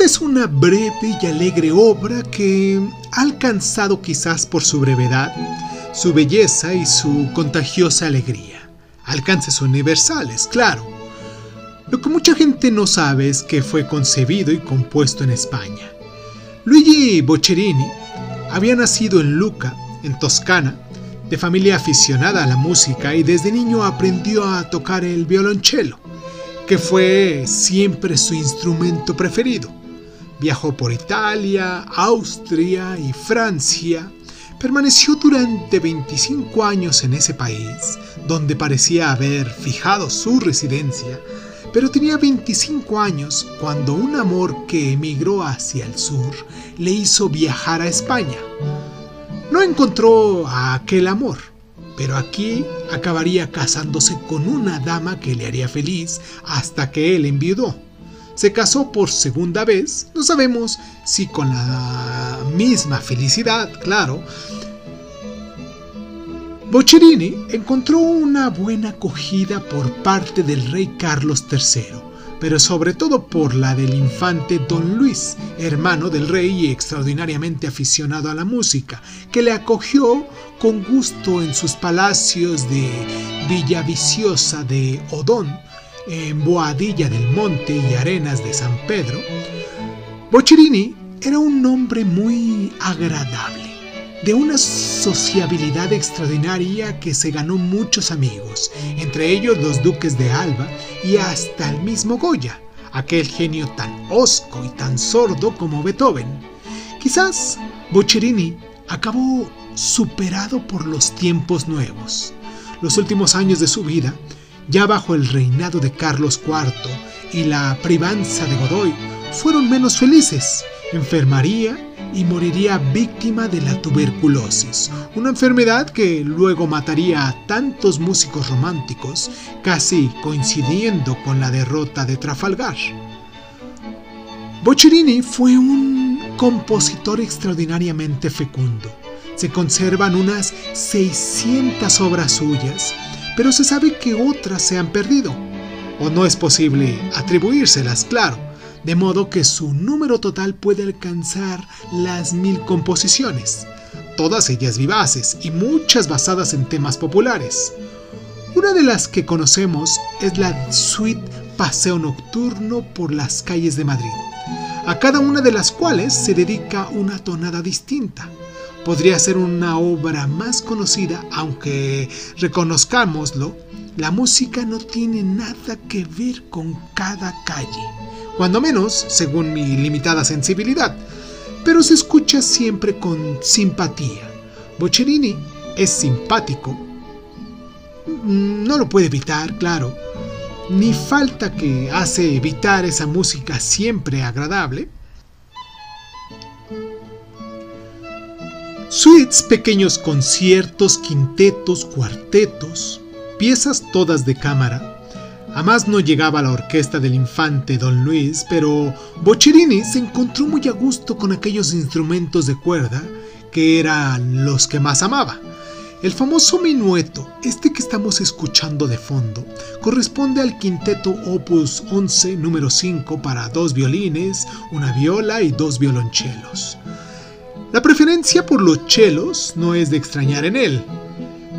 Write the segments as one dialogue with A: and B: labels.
A: Esta es una breve y alegre obra que ha alcanzado quizás por su brevedad, su belleza y su contagiosa alegría. Alcances universales, claro. Lo que mucha gente no sabe es que fue concebido y compuesto en España. Luigi Boccherini había nacido en Luca, en Toscana, de familia aficionada a la música y desde niño aprendió a tocar el violonchelo, que fue siempre su instrumento preferido. Viajó por Italia, Austria y Francia. Permaneció durante 25 años en ese país, donde parecía haber fijado su residencia, pero tenía 25 años cuando un amor que emigró hacia el sur le hizo viajar a España. No encontró a aquel amor, pero aquí acabaría casándose con una dama que le haría feliz hasta que él enviudó. Se casó por segunda vez, no sabemos si con la misma felicidad, claro. Boccherini encontró una buena acogida por parte del rey Carlos III pero sobre todo por la del infante Don Luis, hermano del rey y extraordinariamente aficionado a la música, que le acogió con gusto en sus palacios de Villaviciosa de Odón, en Boadilla del Monte y Arenas de San Pedro. Boccherini era un hombre muy agradable de una sociabilidad extraordinaria que se ganó muchos amigos, entre ellos los duques de Alba y hasta el mismo Goya, aquel genio tan hosco y tan sordo como Beethoven. Quizás Boccherini acabó superado por los tiempos nuevos. Los últimos años de su vida, ya bajo el reinado de Carlos IV y la privanza de Godoy, fueron menos felices. Enfermaría y moriría víctima de la tuberculosis, una enfermedad que luego mataría a tantos músicos románticos, casi coincidiendo con la derrota de Trafalgar. Boccherini fue un compositor extraordinariamente fecundo. Se conservan unas 600 obras suyas, pero se sabe que otras se han perdido, o no es posible atribuírselas, claro de modo que su número total puede alcanzar las mil composiciones, todas ellas vivaces y muchas basadas en temas populares. Una de las que conocemos es la suite Paseo Nocturno por las calles de Madrid, a cada una de las cuales se dedica una tonada distinta. Podría ser una obra más conocida, aunque reconozcámoslo, la música no tiene nada que ver con cada calle cuando menos según mi limitada sensibilidad, pero se escucha siempre con simpatía. Boccherini es simpático, mm, no lo puede evitar, claro, ni falta que hace evitar esa música siempre agradable. Suites, pequeños conciertos, quintetos, cuartetos, piezas todas de cámara, a más no llegaba la orquesta del infante Don Luis, pero Boccherini se encontró muy a gusto con aquellos instrumentos de cuerda que eran los que más amaba. El famoso minueto, este que estamos escuchando de fondo, corresponde al quinteto Opus 11 número 5 para dos violines, una viola y dos violonchelos. La preferencia por los chelos no es de extrañar en él.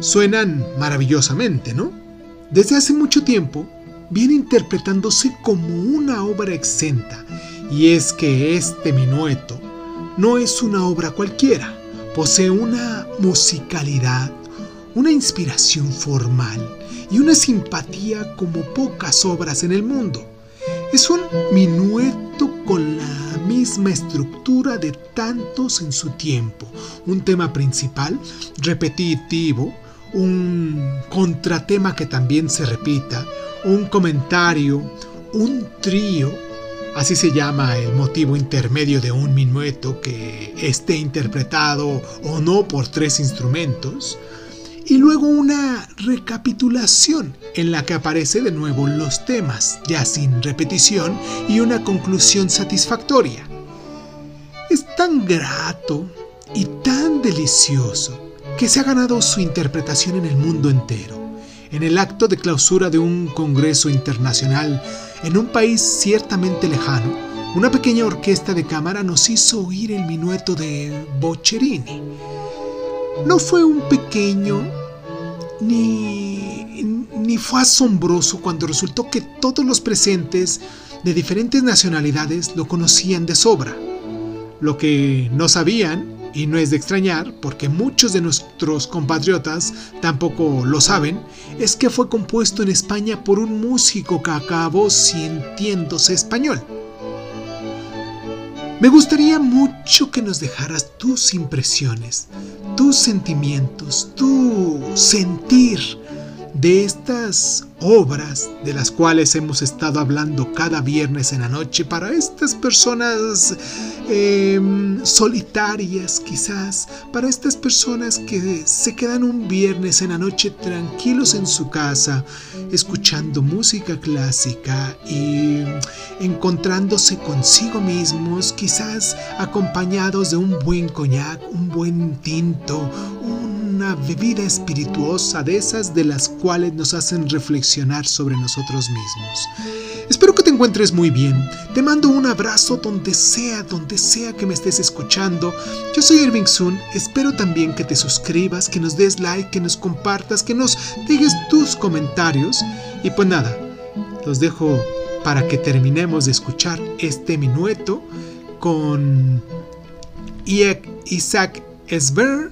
A: Suenan maravillosamente, ¿no? Desde hace mucho tiempo, viene interpretándose como una obra exenta, y es que este minueto no es una obra cualquiera, posee una musicalidad, una inspiración formal y una simpatía como pocas obras en el mundo. Es un minueto con la misma estructura de tantos en su tiempo, un tema principal, repetitivo, un contratema que también se repita, un comentario, un trío, así se llama el motivo intermedio de un minueto que esté interpretado o no por tres instrumentos, y luego una recapitulación en la que aparece de nuevo los temas, ya sin repetición, y una conclusión satisfactoria. Tan grato y tan delicioso que se ha ganado su interpretación en el mundo entero en el acto de clausura de un Congreso Internacional en un país ciertamente lejano, una pequeña orquesta de cámara nos hizo oír el minueto de Boccherini. No fue un pequeño ni, ni fue asombroso cuando resultó que todos los presentes de diferentes nacionalidades lo conocían de sobra. Lo que no sabían, y no es de extrañar, porque muchos de nuestros compatriotas tampoco lo saben, es que fue compuesto en España por un músico que acabó sintiéndose español. Me gustaría mucho que nos dejaras tus impresiones, tus sentimientos, tu sentir de estas obras de las cuales hemos estado hablando cada viernes en la noche para estas personas em, solitarias quizás, para estas personas que se quedan un viernes en la noche tranquilos en su casa, escuchando música clásica y encontrándose consigo mismos, quizás acompañados de un buen coñac, un buen tinto, una bebida espirituosa de esas de las cuales nos hacen reflexionar sobre nosotros mismos. Espero que te encuentres muy bien. Te mando un abrazo donde sea, donde sea que me estés escuchando. Yo soy Irving Sun. Espero también que te suscribas, que nos des like, que nos compartas, que nos dejes tus comentarios. Y pues nada, los dejo para que terminemos de escuchar este minueto con Isaac Esber.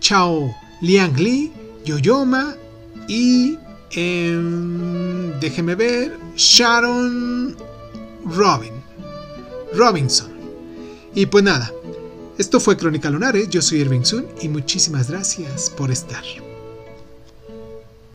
A: Chao Liang Li, Yoyoma y eh, déjeme ver, Sharon Robin, Robinson. Y pues nada, esto fue Crónica Lunares, yo soy Irving Sun y muchísimas gracias por estar.